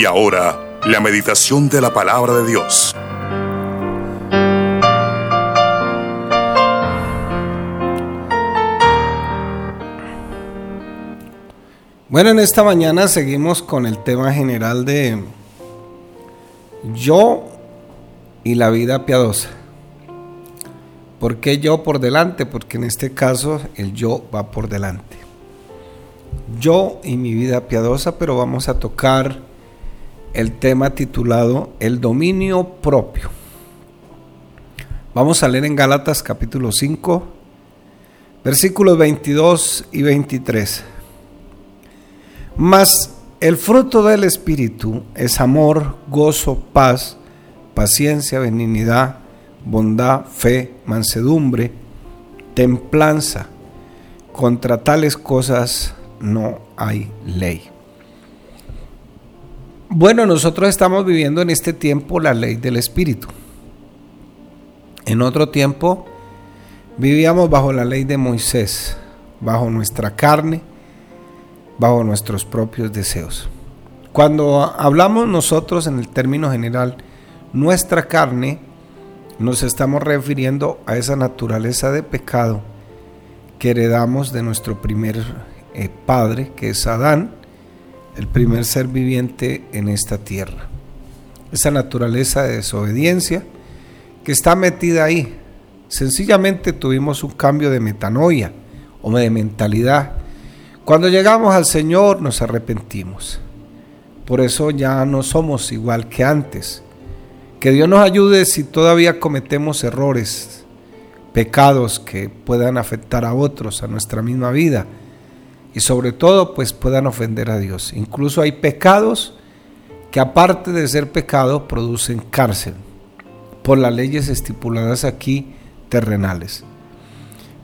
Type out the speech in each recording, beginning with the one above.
Y ahora, la meditación de la palabra de Dios. Bueno, en esta mañana seguimos con el tema general de yo y la vida piadosa. ¿Por qué yo por delante? Porque en este caso el yo va por delante. Yo y mi vida piadosa, pero vamos a tocar el tema titulado El dominio propio. Vamos a leer en Gálatas capítulo 5, versículos 22 y 23. Mas el fruto del Espíritu es amor, gozo, paz, paciencia, benignidad, bondad, fe, mansedumbre, templanza. Contra tales cosas no hay ley. Bueno, nosotros estamos viviendo en este tiempo la ley del Espíritu. En otro tiempo vivíamos bajo la ley de Moisés, bajo nuestra carne, bajo nuestros propios deseos. Cuando hablamos nosotros en el término general, nuestra carne, nos estamos refiriendo a esa naturaleza de pecado que heredamos de nuestro primer eh, padre, que es Adán, el primer ser viviente en esta tierra. Esa naturaleza de desobediencia que está metida ahí. Sencillamente tuvimos un cambio de metanoia o de mentalidad cuando llegamos al Señor nos arrepentimos. Por eso ya no somos igual que antes. Que Dios nos ayude si todavía cometemos errores, pecados que puedan afectar a otros, a nuestra misma vida. Y sobre todo, pues puedan ofender a Dios. Incluso hay pecados que aparte de ser pecado, producen cárcel por las leyes estipuladas aquí terrenales.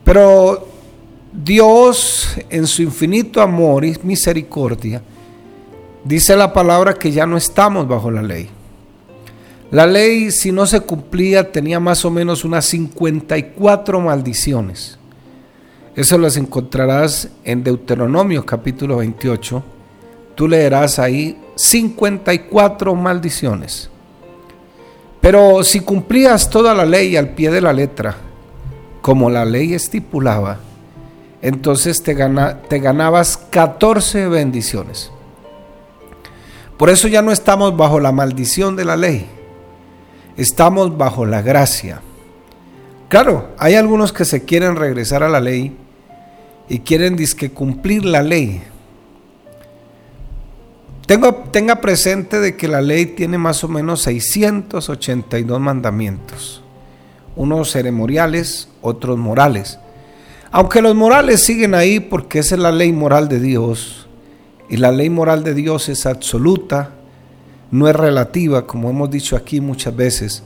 Pero Dios en su infinito amor y misericordia dice la palabra que ya no estamos bajo la ley. La ley si no se cumplía tenía más o menos unas 54 maldiciones. Eso las encontrarás en Deuteronomio capítulo 28. Tú leerás ahí 54 maldiciones. Pero si cumplías toda la ley al pie de la letra, como la ley estipulaba, entonces te, te ganabas 14 bendiciones. Por eso ya no estamos bajo la maldición de la ley, estamos bajo la gracia. Claro, hay algunos que se quieren regresar a la ley y quieren disque cumplir la ley. tenga presente de que la ley tiene más o menos 682 mandamientos, unos ceremoniales, otros morales. Aunque los morales siguen ahí porque esa es la ley moral de Dios, y la ley moral de Dios es absoluta, no es relativa, como hemos dicho aquí muchas veces.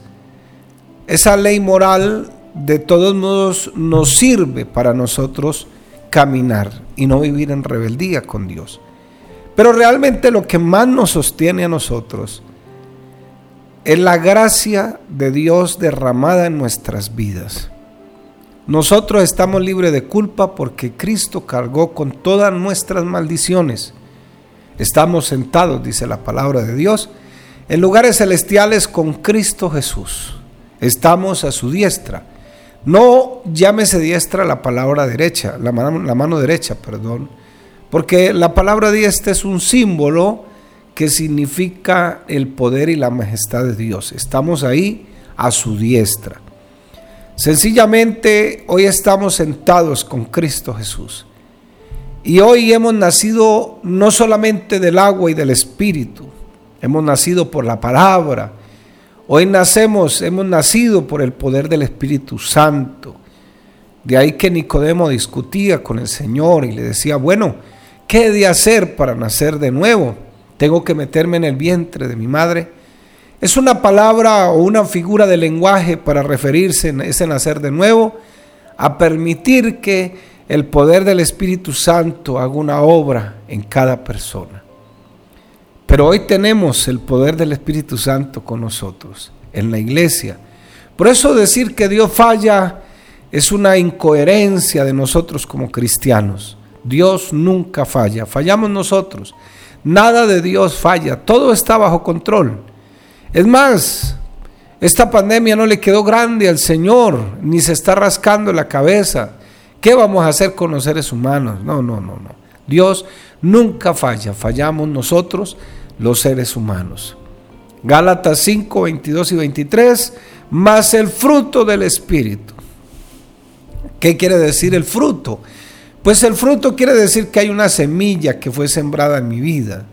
Esa ley moral de todos modos nos sirve para nosotros caminar y no vivir en rebeldía con Dios. Pero realmente lo que más nos sostiene a nosotros es la gracia de Dios derramada en nuestras vidas. Nosotros estamos libres de culpa porque Cristo cargó con todas nuestras maldiciones. Estamos sentados, dice la palabra de Dios, en lugares celestiales con Cristo Jesús. Estamos a su diestra. No llámese diestra la palabra derecha, la mano, la mano derecha, perdón, porque la palabra diestra es un símbolo que significa el poder y la majestad de Dios. Estamos ahí a su diestra. Sencillamente hoy estamos sentados con Cristo Jesús. Y hoy hemos nacido no solamente del agua y del espíritu, hemos nacido por la palabra. Hoy nacemos, hemos nacido por el poder del Espíritu Santo. De ahí que Nicodemo discutía con el Señor y le decía, bueno, ¿qué he de hacer para nacer de nuevo? ¿Tengo que meterme en el vientre de mi madre? Es una palabra o una figura de lenguaje para referirse a ese nacer de nuevo, a permitir que el poder del Espíritu Santo haga una obra en cada persona. Pero hoy tenemos el poder del Espíritu Santo con nosotros, en la iglesia. Por eso decir que Dios falla es una incoherencia de nosotros como cristianos. Dios nunca falla, fallamos nosotros. Nada de Dios falla, todo está bajo control. Es más, esta pandemia no le quedó grande al Señor, ni se está rascando la cabeza. ¿Qué vamos a hacer con los seres humanos? No, no, no, no. Dios nunca falla, fallamos nosotros los seres humanos. Gálatas 5, 22 y 23, más el fruto del Espíritu. ¿Qué quiere decir el fruto? Pues el fruto quiere decir que hay una semilla que fue sembrada en mi vida.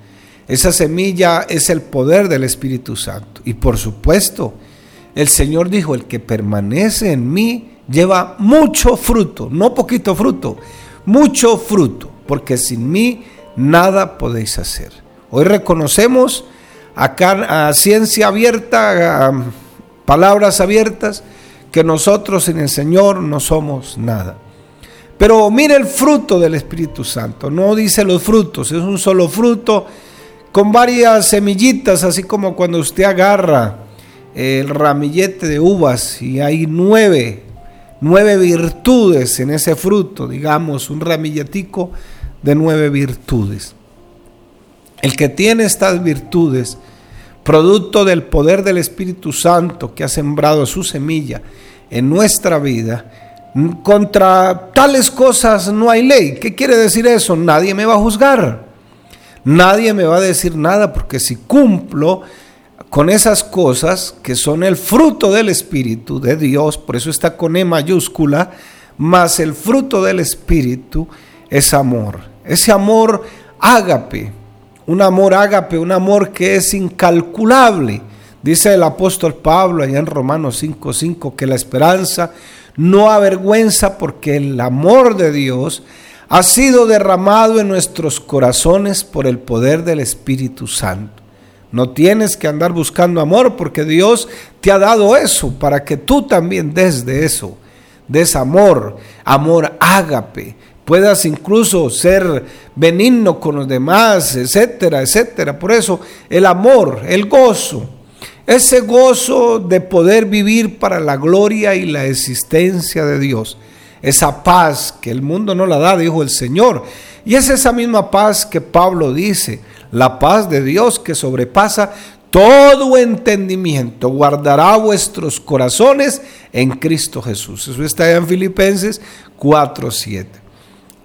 Esa semilla es el poder del Espíritu Santo. Y por supuesto, el Señor dijo, el que permanece en mí lleva mucho fruto, no poquito fruto, mucho fruto, porque sin mí nada podéis hacer. Hoy reconocemos a ciencia abierta, a palabras abiertas, que nosotros en el Señor no somos nada. Pero mire el fruto del Espíritu Santo, no dice los frutos, es un solo fruto con varias semillitas, así como cuando usted agarra el ramillete de uvas y hay nueve, nueve virtudes en ese fruto, digamos, un ramilletico de nueve virtudes. El que tiene estas virtudes, producto del poder del Espíritu Santo que ha sembrado su semilla en nuestra vida, contra tales cosas no hay ley. ¿Qué quiere decir eso? Nadie me va a juzgar. Nadie me va a decir nada porque si cumplo con esas cosas que son el fruto del Espíritu de Dios, por eso está con E mayúscula, más el fruto del Espíritu es amor. Ese amor ágape, un amor ágape, un amor que es incalculable. Dice el apóstol Pablo allá en Romanos 5:5 que la esperanza no avergüenza porque el amor de Dios ha sido derramado en nuestros corazones por el poder del Espíritu Santo. No tienes que andar buscando amor porque Dios te ha dado eso para que tú también des de eso, des amor, amor ágape, puedas incluso ser benigno con los demás, etcétera, etcétera. Por eso el amor, el gozo, ese gozo de poder vivir para la gloria y la existencia de Dios. Esa paz que el mundo no la da, dijo el Señor. Y es esa misma paz que Pablo dice, la paz de Dios que sobrepasa todo entendimiento, guardará vuestros corazones en Cristo Jesús. Eso está en Filipenses 4:7.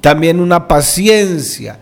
También una paciencia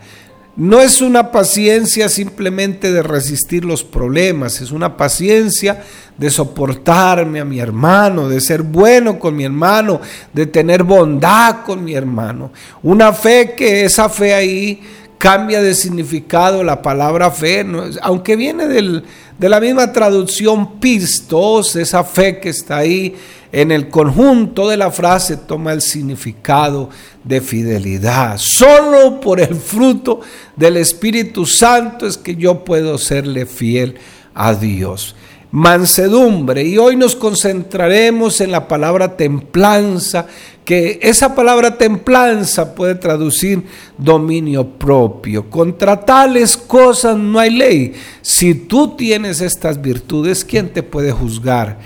no es una paciencia simplemente de resistir los problemas, es una paciencia de soportarme a mi hermano, de ser bueno con mi hermano, de tener bondad con mi hermano. Una fe que esa fe ahí cambia de significado la palabra fe, aunque viene de la misma traducción pistos, esa fe que está ahí en el conjunto de la frase toma el significado de fidelidad. Solo por el fruto del Espíritu Santo es que yo puedo serle fiel a Dios. Mansedumbre. Y hoy nos concentraremos en la palabra templanza, que esa palabra templanza puede traducir dominio propio. Contra tales cosas no hay ley. Si tú tienes estas virtudes, ¿quién te puede juzgar?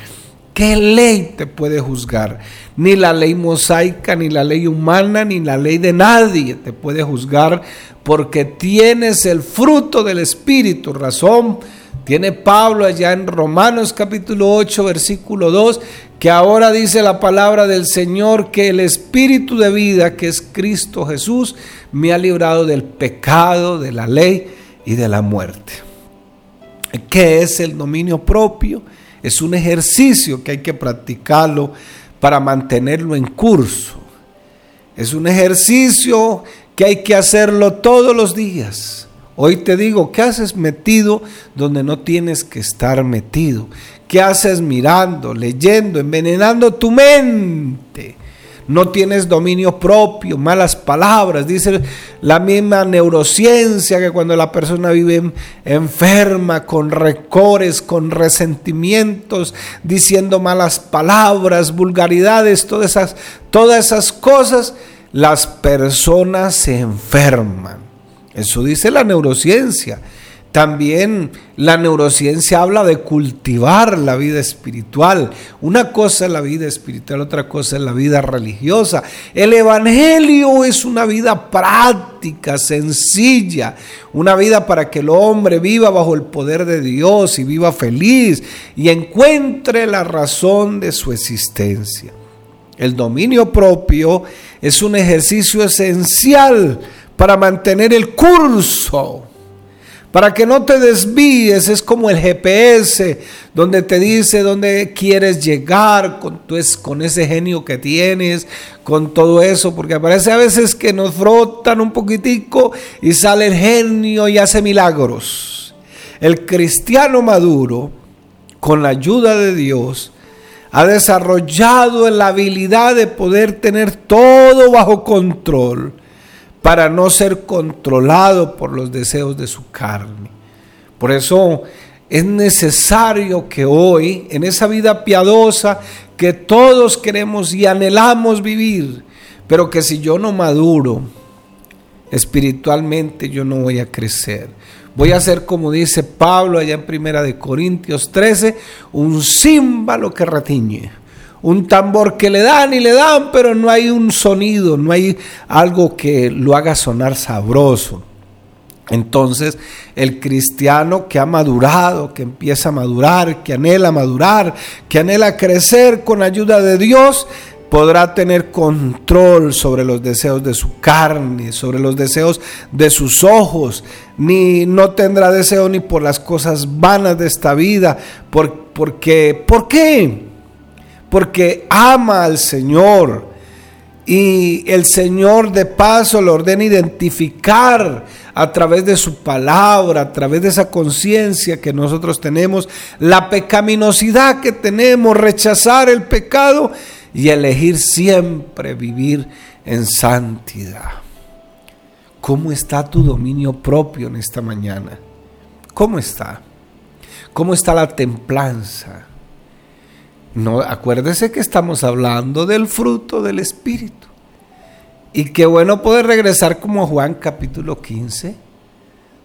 ¿Qué ley te puede juzgar? Ni la ley mosaica, ni la ley humana, ni la ley de nadie te puede juzgar porque tienes el fruto del Espíritu. Razón tiene Pablo allá en Romanos capítulo 8, versículo 2, que ahora dice la palabra del Señor que el Espíritu de vida, que es Cristo Jesús, me ha librado del pecado, de la ley y de la muerte. ¿Qué es el dominio propio? Es un ejercicio que hay que practicarlo para mantenerlo en curso. Es un ejercicio que hay que hacerlo todos los días. Hoy te digo, ¿qué haces metido donde no tienes que estar metido? ¿Qué haces mirando, leyendo, envenenando tu mente? no tienes dominio propio, malas palabras. Dice la misma neurociencia que cuando la persona vive enferma, con recores, con resentimientos, diciendo malas palabras, vulgaridades, todas esas, todas esas cosas, las personas se enferman. Eso dice la neurociencia. También la neurociencia habla de cultivar la vida espiritual. Una cosa es la vida espiritual, otra cosa es la vida religiosa. El Evangelio es una vida práctica, sencilla, una vida para que el hombre viva bajo el poder de Dios y viva feliz y encuentre la razón de su existencia. El dominio propio es un ejercicio esencial para mantener el curso para que no te desvíes, es como el GPS, donde te dice dónde quieres llegar con, con ese genio que tienes, con todo eso, porque parece a veces que nos frotan un poquitico y sale el genio y hace milagros. El cristiano maduro, con la ayuda de Dios, ha desarrollado la habilidad de poder tener todo bajo control para no ser controlado por los deseos de su carne. Por eso es necesario que hoy, en esa vida piadosa que todos queremos y anhelamos vivir, pero que si yo no maduro espiritualmente, yo no voy a crecer. Voy a ser, como dice Pablo allá en Primera de Corintios 13, un címbalo que retiñe un tambor que le dan y le dan, pero no hay un sonido, no hay algo que lo haga sonar sabroso. Entonces, el cristiano que ha madurado, que empieza a madurar, que anhela madurar, que anhela crecer con ayuda de Dios, podrá tener control sobre los deseos de su carne, sobre los deseos de sus ojos, ni no tendrá deseo ni por las cosas vanas de esta vida, porque ¿por qué? Porque ama al Señor. Y el Señor de paso le ordena identificar a través de su palabra, a través de esa conciencia que nosotros tenemos, la pecaminosidad que tenemos, rechazar el pecado y elegir siempre vivir en santidad. ¿Cómo está tu dominio propio en esta mañana? ¿Cómo está? ¿Cómo está la templanza? No, acuérdese que estamos hablando del fruto del Espíritu. Y qué bueno poder regresar como Juan capítulo 15,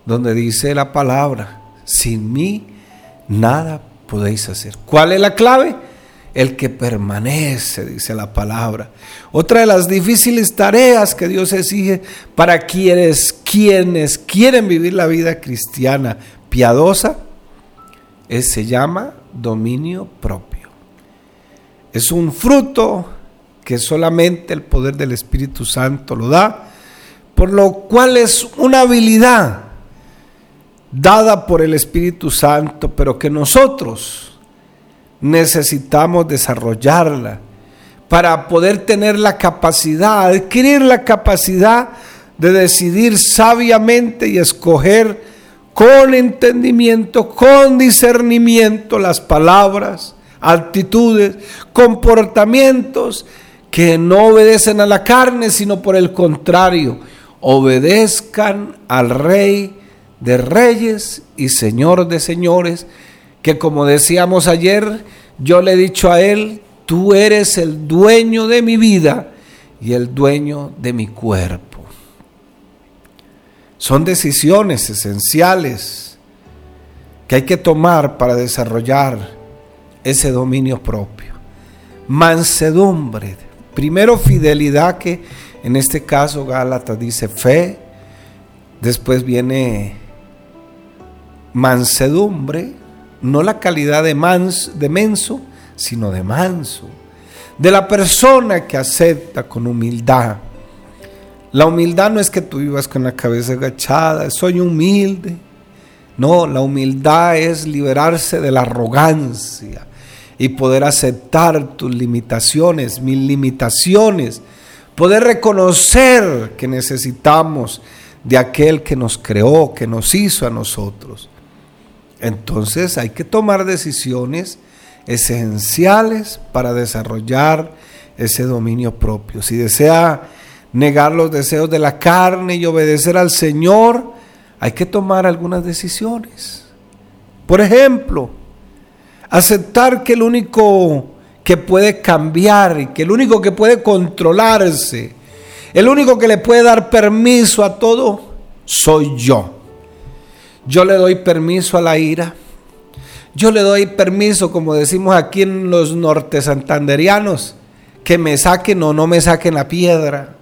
donde dice la palabra, sin mí nada podéis hacer. ¿Cuál es la clave? El que permanece, dice la palabra. Otra de las difíciles tareas que Dios exige para quienes, quienes quieren vivir la vida cristiana piadosa es, se llama dominio propio. Es un fruto que solamente el poder del Espíritu Santo lo da, por lo cual es una habilidad dada por el Espíritu Santo, pero que nosotros necesitamos desarrollarla para poder tener la capacidad, adquirir la capacidad de decidir sabiamente y escoger con entendimiento, con discernimiento las palabras, actitudes, comportamientos que no obedecen a la carne, sino por el contrario, obedezcan al Rey de Reyes y Señor de Señores, que como decíamos ayer, yo le he dicho a Él, tú eres el dueño de mi vida y el dueño de mi cuerpo. Son decisiones esenciales que hay que tomar para desarrollar ese dominio propio. Mansedumbre. Primero fidelidad que en este caso Gálatas dice fe. Después viene mansedumbre. No la calidad de, mans, de menso, sino de manso. De la persona que acepta con humildad. La humildad no es que tú vivas con la cabeza agachada, soy humilde. No, la humildad es liberarse de la arrogancia, y poder aceptar tus limitaciones, mis limitaciones, poder reconocer que necesitamos de aquel que nos creó, que nos hizo a nosotros. Entonces hay que tomar decisiones esenciales para desarrollar ese dominio propio. Si desea negar los deseos de la carne y obedecer al Señor, hay que tomar algunas decisiones. Por ejemplo, Aceptar que el único que puede cambiar que el único que puede controlarse, el único que le puede dar permiso a todo, soy yo. Yo le doy permiso a la ira. Yo le doy permiso, como decimos aquí en los norte santanderianos, que me saquen o no me saquen la piedra.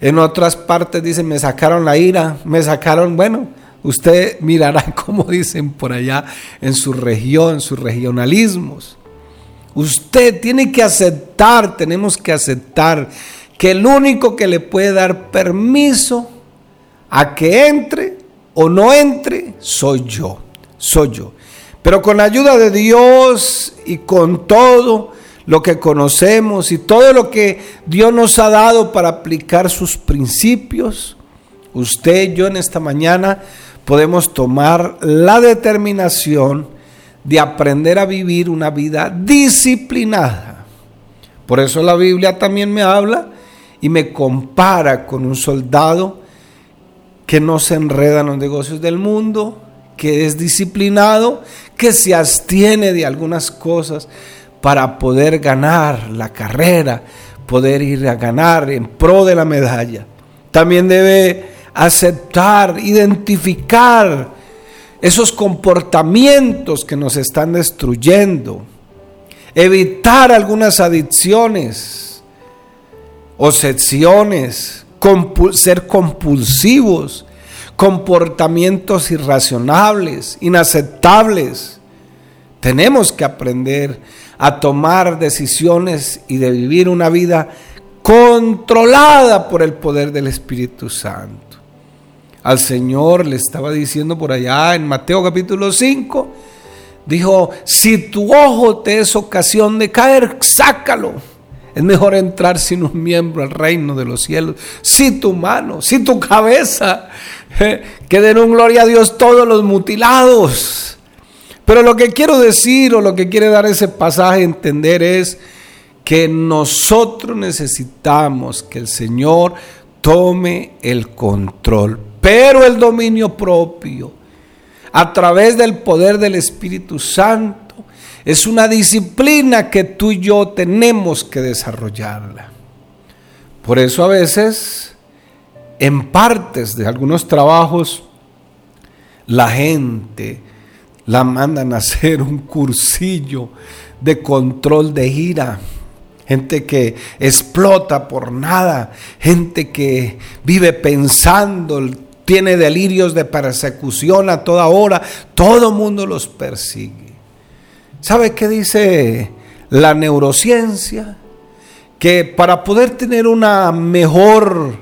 En otras partes dicen, me sacaron la ira, me sacaron, bueno, usted mirará como dicen por allá en su región, sus regionalismos. Usted tiene que aceptar, tenemos que aceptar que el único que le puede dar permiso a que entre o no entre soy yo, soy yo. Pero con la ayuda de Dios y con todo lo que conocemos y todo lo que Dios nos ha dado para aplicar sus principios, usted yo en esta mañana podemos tomar la determinación de aprender a vivir una vida disciplinada. Por eso la Biblia también me habla y me compara con un soldado que no se enreda en los negocios del mundo, que es disciplinado, que se abstiene de algunas cosas para poder ganar la carrera, poder ir a ganar en pro de la medalla. También debe aceptar, identificar esos comportamientos que nos están destruyendo, evitar algunas adicciones, obsesiones, ser compulsivos, comportamientos irracionables, inaceptables. Tenemos que aprender a tomar decisiones y de vivir una vida controlada por el poder del Espíritu Santo al Señor, le estaba diciendo por allá en Mateo capítulo 5, dijo, si tu ojo te es ocasión de caer, sácalo. Es mejor entrar sin un miembro al reino de los cielos. Si tu mano, si tu cabeza, eh, que den un gloria a Dios todos los mutilados. Pero lo que quiero decir o lo que quiere dar ese pasaje a entender es que nosotros necesitamos que el Señor tome el control pero el dominio propio, a través del poder del Espíritu Santo, es una disciplina que tú y yo tenemos que desarrollarla. Por eso a veces, en partes de algunos trabajos, la gente la mandan a hacer un cursillo de control de ira gente que explota por nada, gente que vive pensando tiene delirios de persecución a toda hora, todo mundo los persigue. ¿Sabe qué dice la neurociencia? Que para poder tener una mejor,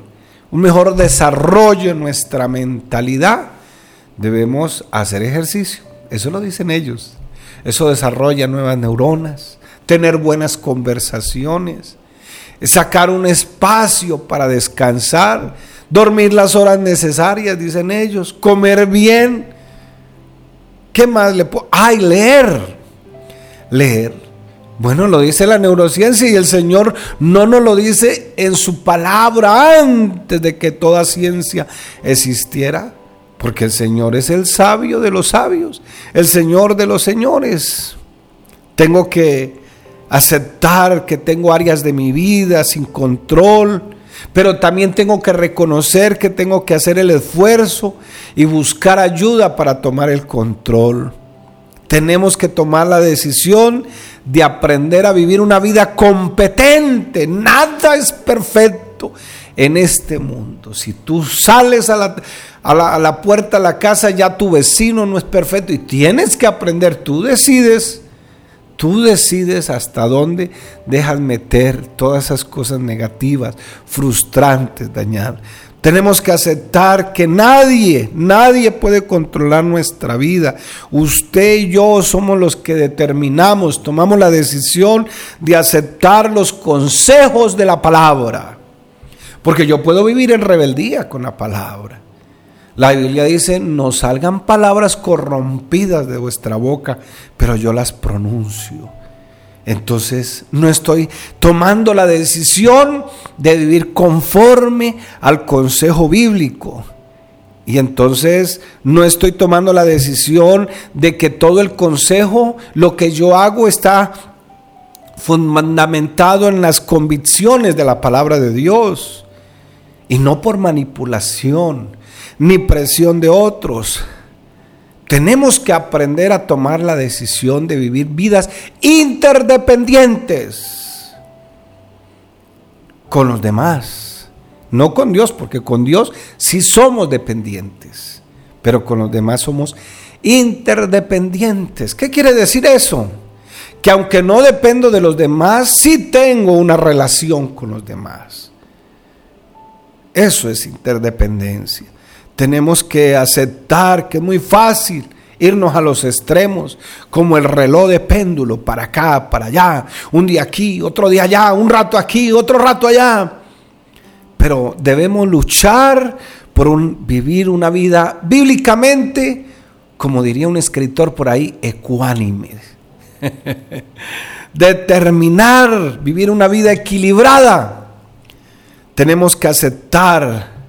un mejor desarrollo en nuestra mentalidad, debemos hacer ejercicio. Eso lo dicen ellos. Eso desarrolla nuevas neuronas, tener buenas conversaciones, sacar un espacio para descansar, dormir las horas necesarias, dicen ellos, comer bien. ¿Qué más le puedo? Ay, leer. Leer. Bueno, lo dice la neurociencia y el Señor no nos lo dice en su palabra antes de que toda ciencia existiera, porque el Señor es el sabio de los sabios, el Señor de los señores. Tengo que aceptar que tengo áreas de mi vida sin control, pero también tengo que reconocer que tengo que hacer el esfuerzo y buscar ayuda para tomar el control. Tenemos que tomar la decisión de aprender a vivir una vida competente. Nada es perfecto en este mundo. Si tú sales a la, a la, puerta de la casa, ya tu vecino no es perfecto y tienes que aprender, tú decides Tú decides hasta dónde dejas meter todas esas cosas negativas, frustrantes, dañadas. Tenemos que aceptar que nadie, nadie puede controlar nuestra vida. Usted y yo somos los que determinamos, tomamos la decisión de aceptar los consejos de la palabra. Porque yo puedo vivir en rebeldía con la palabra. La Biblia dice, no salgan palabras corrompidas de vuestra boca, pero yo las pronuncio. Entonces no estoy tomando la decisión de vivir conforme al consejo bíblico. Y entonces no estoy tomando la decisión de que todo el consejo, lo que yo hago está fundamentado en las convicciones de la palabra de Dios y no por manipulación ni presión de otros. Tenemos que aprender a tomar la decisión de vivir vidas interdependientes con los demás. No con Dios, porque con Dios sí somos dependientes, pero con los demás somos interdependientes. ¿Qué quiere decir eso? Que aunque no dependo de los demás, sí tengo una relación con los demás. Eso es interdependencia tenemos que aceptar que es muy fácil irnos a los extremos, como el reloj de péndulo, para acá, para allá, un día aquí, otro día allá, un rato aquí, otro rato allá. Pero debemos luchar por vivir una vida bíblicamente, como diría un escritor por ahí, ecuánime. Determinar, vivir una vida equilibrada. Tenemos que aceptar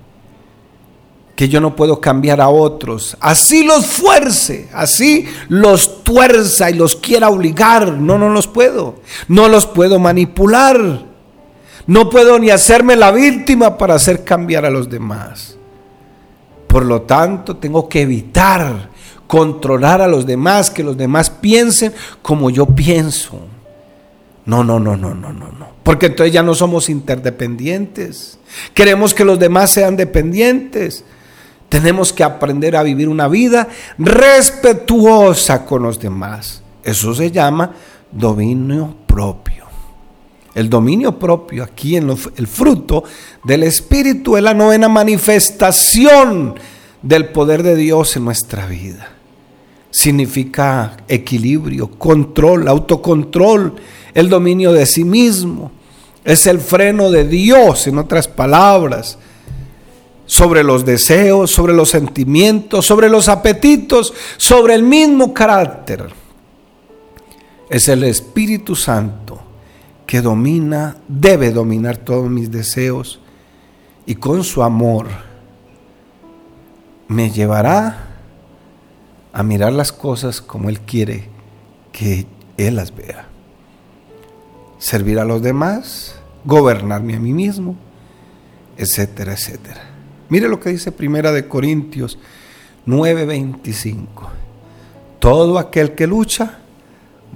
que yo no puedo cambiar a otros. Así los fuerce, así los tuerza y los quiera obligar. No, no los puedo. No los puedo manipular. No puedo ni hacerme la víctima para hacer cambiar a los demás. Por lo tanto, tengo que evitar controlar a los demás, que los demás piensen como yo pienso. No, no, no, no, no, no, no. Porque entonces ya no somos interdependientes. Queremos que los demás sean dependientes. Tenemos que aprender a vivir una vida respetuosa con los demás. Eso se llama dominio propio. El dominio propio, aquí en el fruto del Espíritu, es la novena manifestación del poder de Dios en nuestra vida. Significa equilibrio, control, autocontrol, el dominio de sí mismo. Es el freno de Dios, en otras palabras sobre los deseos, sobre los sentimientos, sobre los apetitos, sobre el mismo carácter. Es el Espíritu Santo que domina, debe dominar todos mis deseos y con su amor me llevará a mirar las cosas como Él quiere que Él las vea. Servir a los demás, gobernarme a mí mismo, etcétera, etcétera. Mire lo que dice Primera de Corintios 9:25. Todo aquel que lucha,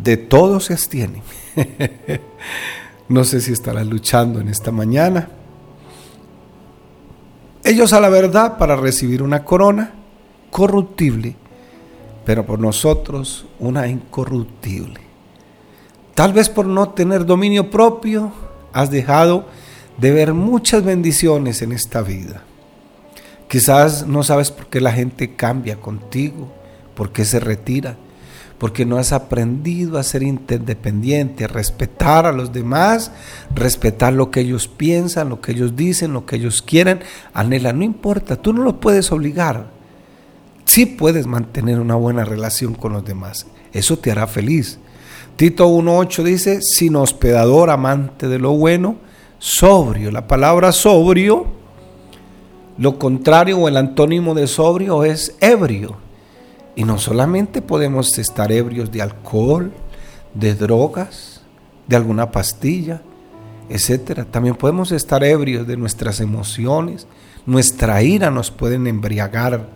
de todo se abstiene. no sé si estarás luchando en esta mañana. Ellos a la verdad para recibir una corona corruptible, pero por nosotros una incorruptible. Tal vez por no tener dominio propio has dejado de ver muchas bendiciones en esta vida. Quizás no sabes por qué la gente cambia contigo, por qué se retira, porque no has aprendido a ser interdependiente, a respetar a los demás, respetar lo que ellos piensan, lo que ellos dicen, lo que ellos quieren, anhela, no importa, tú no lo puedes obligar. Sí puedes mantener una buena relación con los demás, eso te hará feliz. Tito 1.8 dice, sin hospedador, amante de lo bueno, sobrio. La palabra sobrio lo contrario o el antónimo de sobrio es ebrio. Y no solamente podemos estar ebrios de alcohol, de drogas, de alguna pastilla, etcétera. También podemos estar ebrios de nuestras emociones. Nuestra ira nos pueden embriagar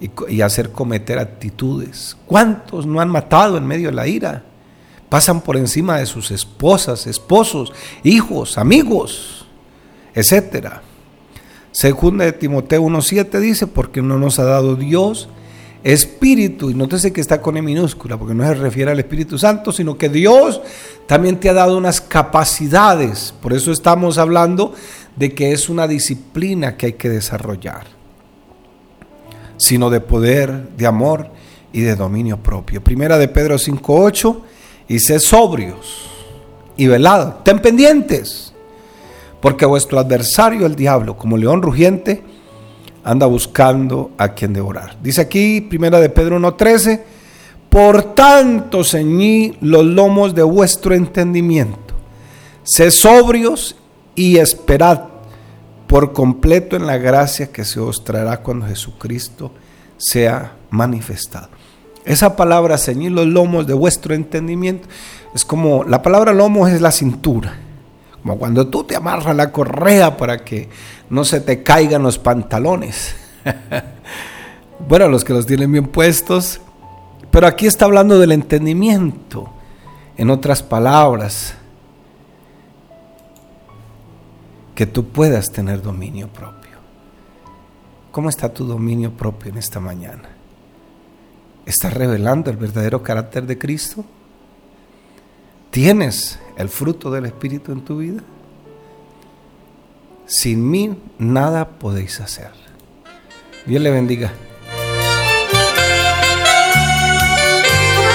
y, y hacer cometer actitudes. ¿Cuántos no han matado en medio de la ira? Pasan por encima de sus esposas, esposos, hijos, amigos, etcétera. Segunda de Timoteo 1.7 dice, porque no nos ha dado Dios espíritu, y nótese que está con E minúscula, porque no se refiere al Espíritu Santo, sino que Dios también te ha dado unas capacidades. Por eso estamos hablando de que es una disciplina que hay que desarrollar, sino de poder, de amor y de dominio propio. Primera de Pedro 5.8, dice sobrios y velados, ten pendientes porque vuestro adversario, el diablo, como león rugiente, anda buscando a quien devorar. Dice aquí, primera de Pedro 1.13, por tanto ceñí los lomos de vuestro entendimiento. Sé sobrios y esperad por completo en la gracia que se os traerá cuando Jesucristo sea manifestado. Esa palabra ceñir los lomos de vuestro entendimiento es como la palabra lomo es la cintura como cuando tú te amarras la correa para que no se te caigan los pantalones. Bueno, los que los tienen bien puestos. Pero aquí está hablando del entendimiento. En otras palabras, que tú puedas tener dominio propio. ¿Cómo está tu dominio propio en esta mañana? ¿Estás revelando el verdadero carácter de Cristo? ¿Tienes el fruto del Espíritu en tu vida? Sin mí nada podéis hacer. Dios le bendiga.